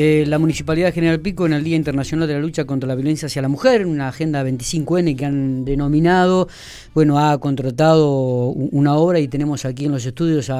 eh, la Municipalidad General Pico en el Día Internacional de la Lucha contra la Violencia hacia la Mujer, una agenda 25N que han denominado, bueno, ha contratado una obra y tenemos aquí en los estudios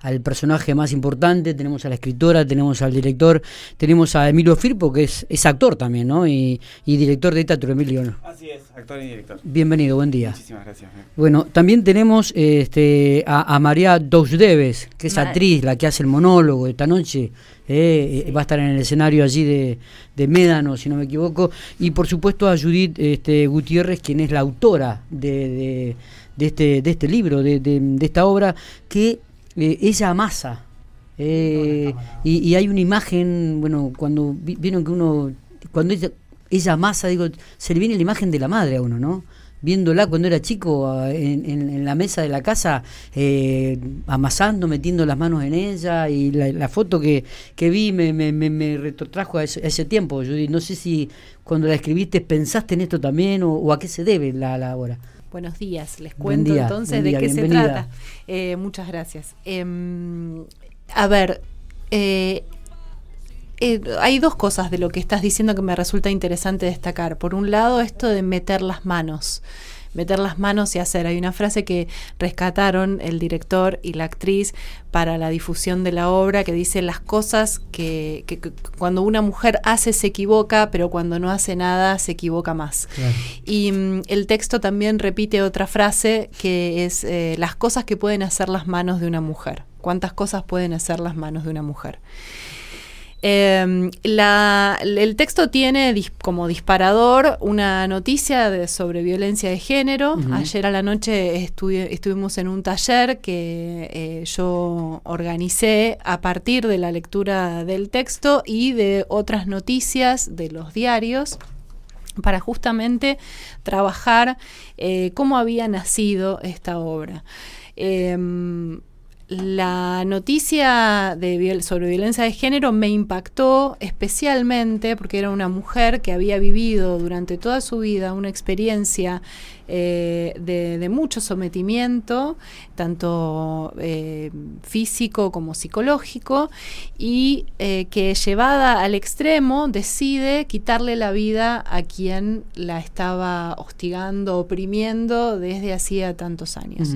al personaje más importante, tenemos a la escritora, tenemos al director, tenemos a Emilio Firpo, que es, es actor también, ¿no? Y, director de teatro, Emilio. Así es, actor y director. Bienvenido, buen día. Muchísimas gracias. Bueno, también tenemos este, a, María Dousdeves, que es actriz, la que hace el monólogo esta noche. Eh, va a estar en el escenario allí de, de, Médano, si no me equivoco, y por supuesto a Judith este, Gutiérrez, quien es la autora de, de, este, de este libro, de, de esta obra, que eh, ella amasa. Eh, y, hay una imagen, bueno, cuando vieron que uno, cuando ella, ella amasa, digo, se le viene la imagen de la madre a uno, ¿no? viéndola cuando era chico en, la mesa de la casa, eh, amasando, metiendo las manos en ella, y la, foto que, que vi me, me, me, retrotrajo a ese, tiempo, Judy. No sé si cuando la escribiste pensaste en esto también o, a qué se debe la, la obra. Buenos días, les cuento entonces de qué se trata. Eh, muchas gracias. Em, a ver, eh, hay dos cosas de lo que estás diciendo que me resulta interesante destacar. Por un lado, esto de meter las manos meter las manos y hacer. Hay una frase que rescataron el director y la actriz para la difusión de la obra que dice las cosas que, cuando una mujer hace se equivoca, pero cuando no hace nada se equivoca más. Y mm, el texto también repite otra frase que es eh, las cosas que pueden hacer las manos de una mujer. ¿Cuántas cosas pueden hacer las manos de una mujer? Em, el texto tiene como disparador una noticia sobre violencia de género. Ayer a la noche estuvimos en un taller que eh, yo organicé a partir de la lectura del texto y de otras noticias de los diarios para justamente trabajar eh, cómo había nacido esta obra. La noticia de, sobre violencia de género me impactó especialmente porque era una mujer que había vivido durante toda su vida una experiencia eh, de, mucho sometimiento, tanto eh, físico como psicológico, y eh, que llevada al extremo decide quitarle la vida a quien la estaba hostigando, oprimiendo desde hacía tantos años.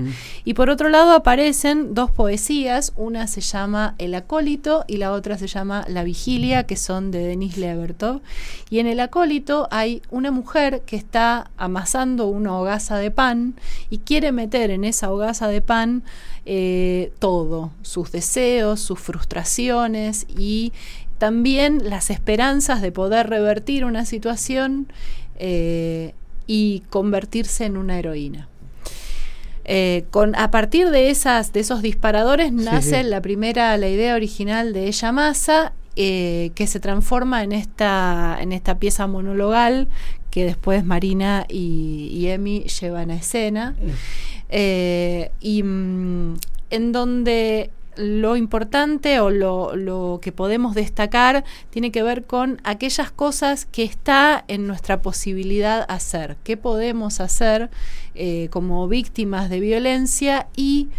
Y por otro lado aparecen dos poesías, una se llama El acólito y la otra se llama La vigilia, que son de Denis Levertov. Y en El acólito hay una mujer que está amasando una hogaza de pan y quiere meter en esa hogaza de pan eh, todo, sus deseos, sus frustraciones y también las esperanzas de poder revertir una situación eh, y convertirse en una heroína. Eh, con, a partir de, esas, de esos disparadores nace la primera, la idea original de ella masa, que se transforma en esta, en esta pieza monologal que después Marina y, Emi llevan a escena. Eh, y mm, en donde lo importante o lo, que podemos destacar tiene que ver con aquellas cosas que está en nuestra posibilidad hacer, qué podemos hacer eh, como víctimas de violencia y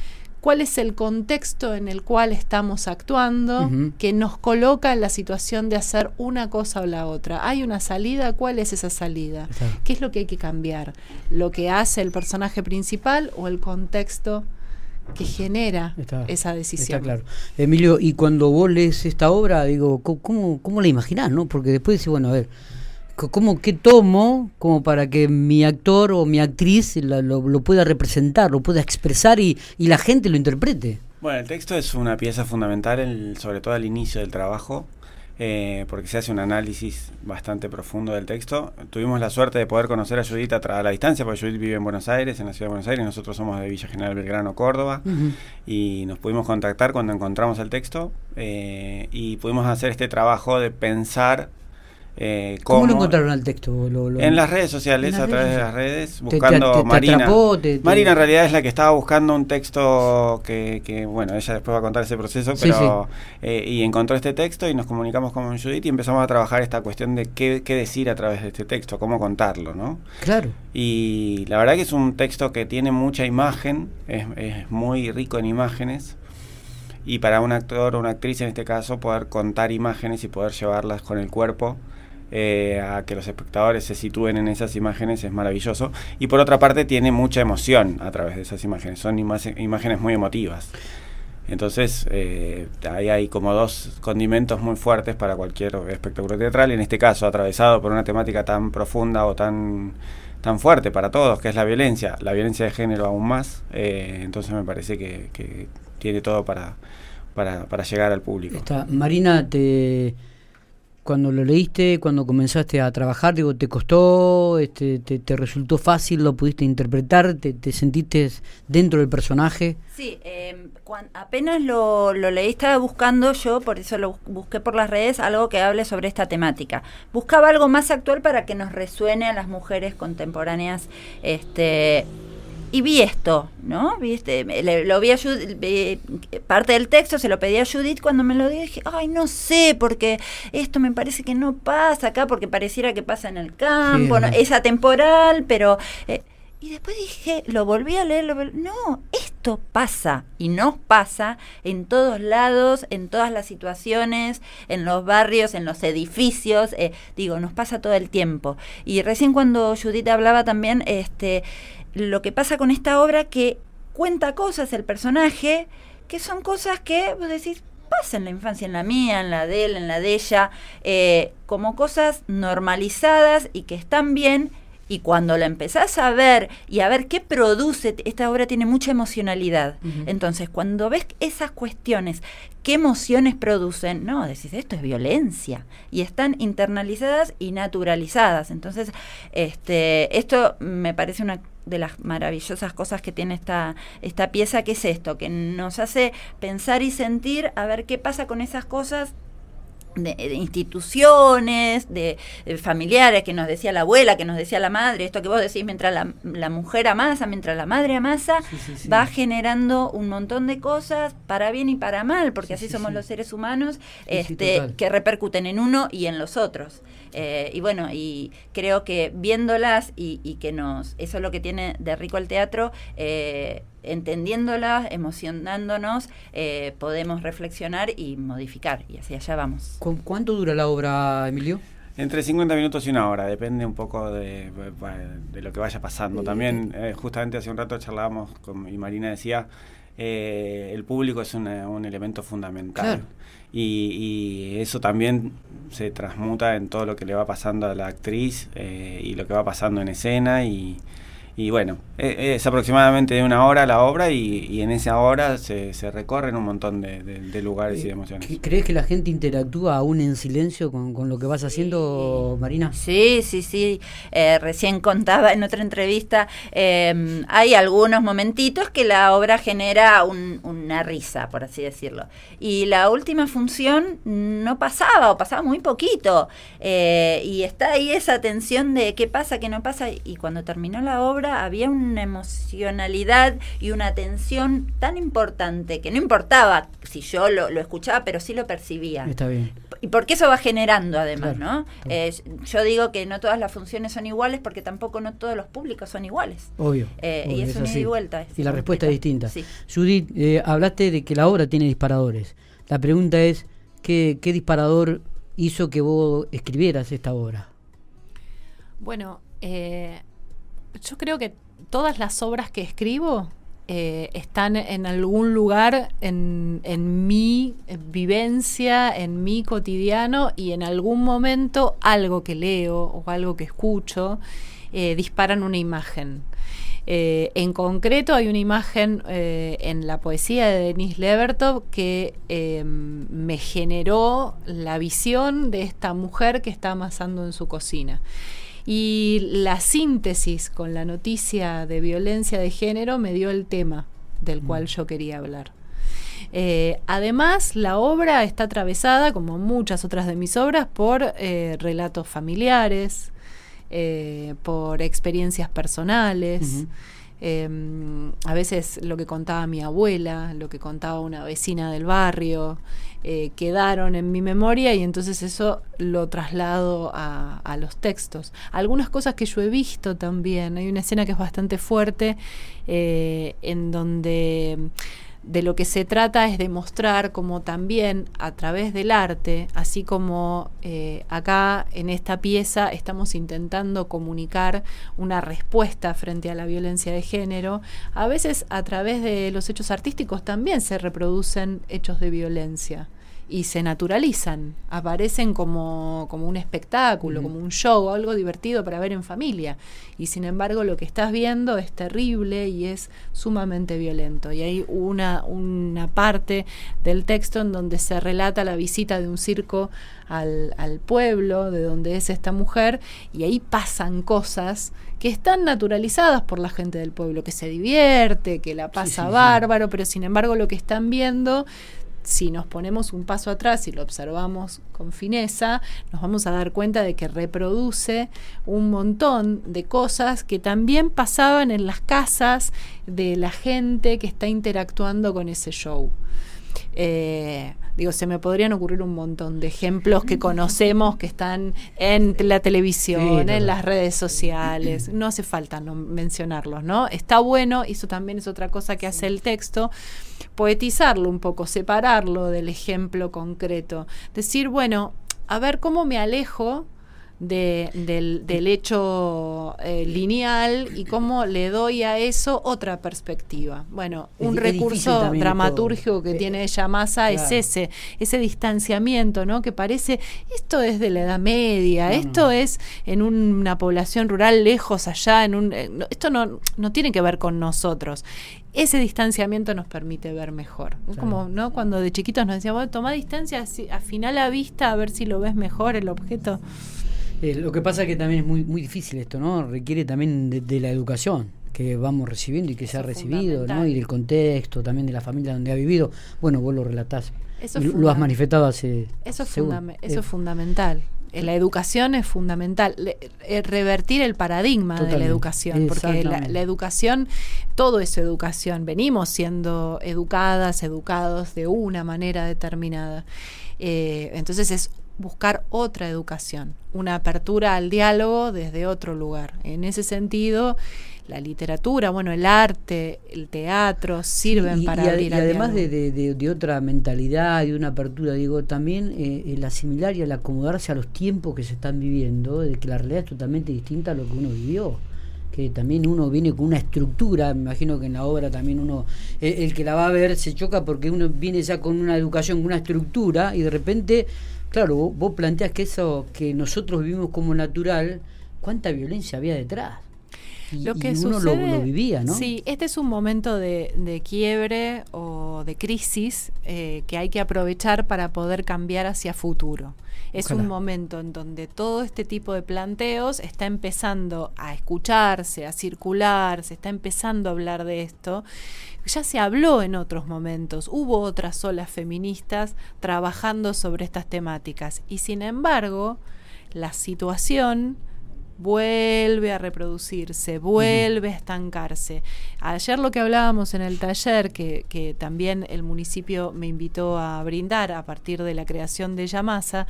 cuál es el contexto en el cual estamos actuando que nos coloca en la situación de hacer una cosa o la otra. ¿Hay una salida? ¿Cuál es esa salida? ¿Qué es lo que hay que cambiar? ¿Lo que hace el personaje principal o el contexto? que genera esa decisión. Está claro. Emilio, y cuando vos lees esta obra, digo, ¿cómo, cómo la imaginás? ¿no? Porque después decís, bueno, a ver, ¿Cómo que tomo como para que mi actor o mi actriz lo, pueda representar, lo pueda expresar y, la gente lo interprete? Bueno, el texto es una pieza fundamental, sobre todo al inicio del trabajo, eh, porque se hace un análisis bastante profundo del texto. Tuvimos la suerte de poder conocer a Judith a, la distancia, porque Judith vive en Buenos Aires, en la ciudad de Buenos Aires, nosotros somos de Villa General Belgrano, Córdoba, y nos pudimos contactar cuando encontramos el texto eh, y pudimos hacer este trabajo de pensar eh, ¿Cómo, lo encontraron al texto? en las redes sociales, a través de las redes, buscando Marina. Marina en realidad es la que estaba buscando un texto que, bueno, ella después va a contar ese proceso, pero eh, y encontró este texto y nos comunicamos con Judith y empezamos a trabajar esta cuestión de qué, decir a través de este texto, cómo contarlo, ¿no? Claro. Y la verdad que es un texto que tiene mucha imagen, es, es muy rico en imágenes y para un actor o una actriz en este caso poder contar imágenes y poder llevarlas con el cuerpo eh, a que los espectadores se sitúen en esas imágenes es maravilloso. Y por otra parte tiene mucha emoción a través de esas imágenes, son imágenes muy emotivas. Entonces, eh, ahí hay como dos condimentos muy fuertes para cualquier espectáculo teatral, en este caso atravesado por una temática tan profunda o tan, tan fuerte para todos, que es la violencia, la violencia de género aún más. Eh, entonces me parece que, tiene todo para, para, para, llegar al público. Marina, te cuando lo leíste, cuando comenzaste a trabajar, digo, ¿te costó? Este, te, resultó fácil? ¿Lo pudiste interpretar? ¿Te, sentiste dentro del personaje? Sí, em, apenas lo, lo, leí, estaba buscando yo, por eso lo busqué por las redes, algo que hable sobre esta temática. Buscaba algo más actual para que nos resuene a las mujeres contemporáneas este, y vi esto, ¿no? Vi este, lo vi a Judith, parte del texto se lo pedí a Judith cuando me lo dije, ay, no sé, porque esto me parece que no pasa acá, porque pareciera que pasa en el campo, es atemporal, pero... Eh, y después dije, lo volví a leer, no, esto pasa y nos pasa en todos lados, en todas las situaciones, en los barrios, en los edificios, eh, digo, nos pasa todo el tiempo. Y recién cuando Judith hablaba también, este, lo que pasa con esta obra que cuenta cosas el personaje que son cosas que vos decís pasa en la infancia, en la mía, en la de él, en la de ella, eh, como cosas normalizadas y que están bien. Y cuando la empezás a ver y a ver qué produce, esta obra tiene mucha emocionalidad. Entonces, cuando ves esas cuestiones, qué emociones producen, no, decís, esto es violencia. Y están internalizadas y naturalizadas. Entonces, este, esto me parece una de las maravillosas cosas que tiene esta, esta pieza, que es esto, que nos hace pensar y sentir a ver qué pasa con esas cosas de, instituciones, de, familiares, que nos decía la abuela, que nos decía la madre, esto que vos decís, mientras la, mujer amasa, mientras la madre amasa, va generando un montón de cosas para bien y para mal, porque así somos los seres humanos, este, que repercuten en uno y en los otros. Eh, y bueno, y creo que viéndolas y, y, que nos, eso es lo que tiene de rico el teatro, eh, entendiéndolas, emocionándonos, eh, podemos reflexionar y modificar, y hacia allá vamos. ¿Con ¿Cuánto dura la obra, Emilio? Entre 50 minutos y una hora, depende un poco de, lo que vaya pasando. También, eh, justamente hace un rato charlábamos con, y Marina decía, eh, el público es un elemento fundamental. Y, y, eso también se transmuta en todo lo que le va pasando a la actriz y lo que va pasando en escena y, y bueno, e, es aproximadamente de una hora la obra y, en esa hora se, se recorren un montón de, lugares y de emociones. ¿Crees que la gente interactúa aún en silencio con, lo que vas haciendo, Marina? Sí, sí, sí. Eh, recién contaba en otra entrevista, em, hay algunos momentitos que la obra genera una risa, por así decirlo. Y la última función no pasaba o pasaba muy poquito. Eh, y está ahí esa tensión de qué pasa, qué no pasa. Y cuando terminó la obra, había una emocionalidad y una atención tan importante que no importaba si yo lo, escuchaba, pero sí lo percibía. Está bien. Y porque eso va generando además, ¿no? Eh, yo digo que no todas las funciones son iguales porque tampoco no todos los públicos son iguales. Obvio. Eh, y es una ida y vuelta. y la respuesta es distinta. Judith, eh, hablaste de que la obra tiene disparadores. La pregunta es, ¿qué, ¿qué disparador hizo que vos escribieras esta obra? Bueno, yo creo que todas las obras que escribo eh, están en algún lugar en, mi eh, vivencia, en mi cotidiano y en algún momento algo que leo o algo que escucho eh, disparan una imagen. en concreto hay una imagen en la poesía de Denis Levertov que me generó la visión de esta mujer que está amasando en su cocina. Y la síntesis con la noticia de violencia de género me dio el tema del cual mm. yo quería hablar. Eh, además, la obra está atravesada, como muchas otras de mis obras, por eh, relatos familiares, eh, por experiencias personales. Em, a veces lo que contaba mi abuela, lo que contaba una vecina del barrio, eh, quedaron en mi memoria y entonces eso lo traslado a, los textos. Algunas cosas que yo he visto también, hay una escena que es bastante fuerte eh, en donde de lo que se trata es de mostrar como también a través del arte, así como eh, acá en esta pieza estamos intentando comunicar una respuesta frente a la violencia de género, a veces a través de los hechos artísticos también se reproducen hechos de violencia y se naturalizan, aparecen como, como un espectáculo, como un show, algo divertido para ver en familia. Y sin embargo lo que estás viendo es terrible y es sumamente violento. Y hay una, una parte del texto en donde se relata la visita de un circo al, al pueblo de donde es esta mujer y ahí pasan cosas que están naturalizadas por la gente del pueblo, que se divierte, que la pasa bárbaro, pero sin embargo lo que están viendo si nos ponemos un paso atrás y lo observamos con fineza, nos vamos a dar cuenta de que reproduce un montón de cosas que también pasaban en las casas de la gente que está interactuando con ese show. Eh, digo, se me podrían ocurrir un montón de ejemplos que conocemos que están en la televisión, en las redes sociales. No hace falta no mencionarlos, ¿no? Está bueno, y eso también es otra cosa que hace el texto poetizarlo un poco, separarlo del ejemplo concreto. Decir, bueno, a ver cómo me alejo del, del, hecho eh, lineal y cómo le doy a eso otra perspectiva. Bueno, un recurso dramatúrgico que eh, tiene ella masa es ese, ese distanciamiento, ¿no? Que parece, esto es de la Edad Media, esto es en una población rural lejos allá, en un, eh, esto no, no tiene que ver con nosotros ese distanciamiento nos permite ver mejor. Es como, ¿no? Cuando de chiquitos nos decían, bueno, toma distancia, afina la vista a ver si lo ves mejor el objeto. Eh, lo que pasa es que también es muy, muy difícil esto, ¿no? Requiere también de, la educación que vamos recibiendo y que se ha recibido, ¿no? Y del contexto, también de la familia donde ha vivido. Bueno, vos lo relatás. Eso lo has manifestado hace... Eso, es, eso es fundamental. Eh, la educación es fundamental. Eh, revertir el paradigma de la educación, porque la, educación, todo es educación. Venimos siendo educadas, educados de una manera determinada. entonces es buscar otra educación, una apertura al diálogo desde otro lugar. En ese sentido, la literatura, bueno, el arte, el teatro sirven para y, abrir y además de, otra mentalidad y una apertura, digo, también eh, el asimilar y el acomodarse a los tiempos que se están viviendo, de que la realidad es totalmente distinta a lo que uno vivió que también uno viene con una estructura, me imagino que en la obra también uno, el, el, que la va a ver se choca porque uno viene ya con una educación, con una estructura y de repente Claro, vos, planteas que eso que nosotros vivimos como natural, ¿cuánta violencia había detrás? Lo que uno lo, vivía, ¿no? Sí, este es un momento de, quiebre o de crisis eh, que hay que aprovechar para poder cambiar hacia futuro. Es un momento en donde todo este tipo de planteos está empezando a escucharse, a circular, se está empezando a hablar de esto ya se habló en otros momentos, hubo otras olas feministas trabajando sobre estas temáticas y sin embargo la situación vuelve a reproducirse, vuelve a estancarse. Ayer lo que hablábamos en el taller, que, que, también el municipio me invitó a brindar a partir de la creación de Yamasa,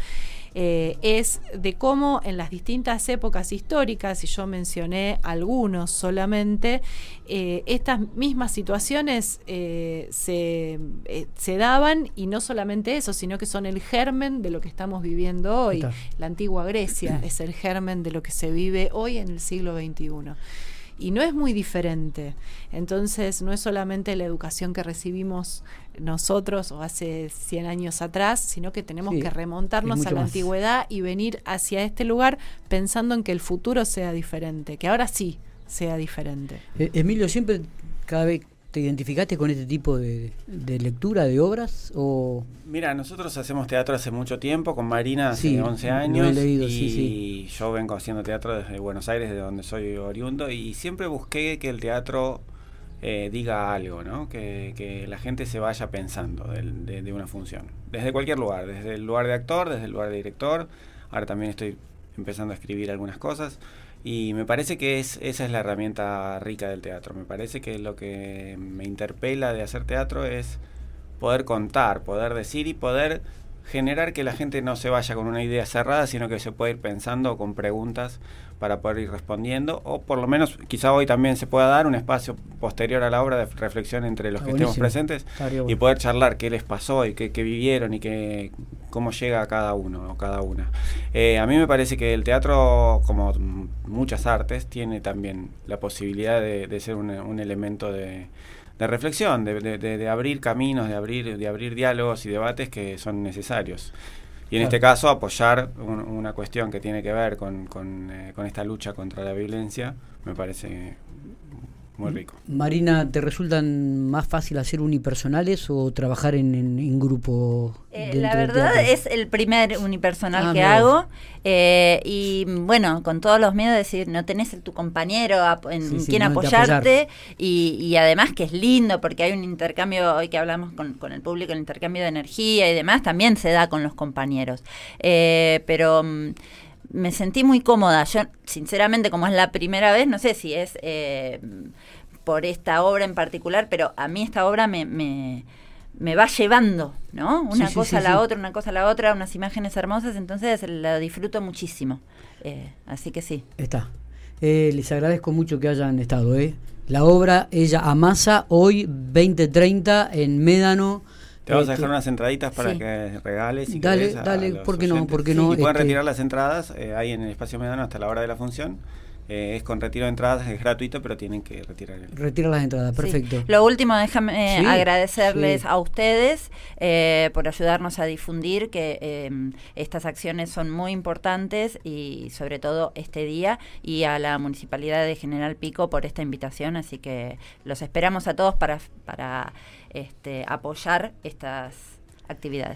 eh, es de cómo en las distintas épocas históricas, y yo mencioné algunos solamente, eh, estas mismas situaciones eh, se, se, daban y no solamente eso, sino que son el germen de lo que estamos viviendo hoy. La antigua Grecia es el germen de lo que se vive hoy en el siglo XXI y no es muy diferente. Entonces, no es solamente la educación que recibimos nosotros o hace 100 años atrás, sino que tenemos que remontarnos a la antigüedad y venir hacia este lugar pensando en que el futuro sea diferente, que ahora sí sea diferente. Eh, Emilio, siempre cada vez ¿Te identificaste con este tipo de, lectura de obras? o Mira, nosotros hacemos teatro hace mucho tiempo, con Marina hace 11 años. y yo vengo haciendo teatro desde Buenos Aires, de donde soy oriundo, y siempre busqué que el teatro eh, diga algo, ¿no? Que, la gente se vaya pensando de, de, una función. Desde cualquier lugar, desde el lugar de actor, desde el lugar de director. Ahora también estoy empezando a escribir algunas cosas. Y me parece que es, esa es la herramienta rica del teatro. Me parece que lo que me interpela de hacer teatro es poder contar, poder decir y poder generar que la gente no se vaya con una idea cerrada, sino que se pueda ir pensando con preguntas para poder ir respondiendo, o por lo menos quizá hoy también se pueda dar un espacio posterior a la obra de reflexión entre los que estemos presentes y poder charlar qué les pasó y qué, vivieron y qué, cómo llega a cada uno o cada una. Eh, a mí me parece que el teatro, como muchas artes, tiene también la posibilidad de, ser un, elemento de, reflexión, de, abrir caminos, de abrir, de abrir diálogos y debates que son necesarios. Y en este caso apoyar una cuestión que tiene que ver con, con, eh, con, esta lucha contra la violencia me parece muy rico. Marina, ¿te resultan más fácil hacer unipersonales o trabajar en, en, grupo? Eh, la verdad es el primer unipersonal ah, que hago eh, y bueno, con todos los miedos de decir, no tenés tu compañero en quien apoyarte y, además que es lindo porque hay un intercambio, hoy que hablamos con, con, el público, el intercambio de energía y demás, también se da con los compañeros. Eh, pero mm, me sentí muy cómoda. Yo, sinceramente, como es la primera vez, no sé si es eh, por esta obra en particular, pero a mí esta obra me, me, me va llevando, ¿no? Una cosa a la otra, una cosa a la otra, unas imágenes hermosas, entonces la disfruto muchísimo. Eh, así que sí. Está. Eh, les agradezco mucho que hayan estado. ¿eh? La obra Ella Amasa, hoy 2030 en Médano. Te vamos a dejar unas entraditas para que regales y Dale, dale, ¿por qué no? ¿Por qué no? Y pueden este retirar las entradas eh, ahí en el espacio Medano hasta la hora de la función. Eh, es con retiro de entradas, es gratuito, pero tienen que retirar. El... Retirar las entradas, perfecto. Lo último, déjame eh, agradecerles a ustedes por ayudarnos a difundir que estas acciones son muy importantes y sobre todo este día y a la Municipalidad de General Pico por esta invitación, así que los esperamos a todos para, para este, apoyar estas actividades.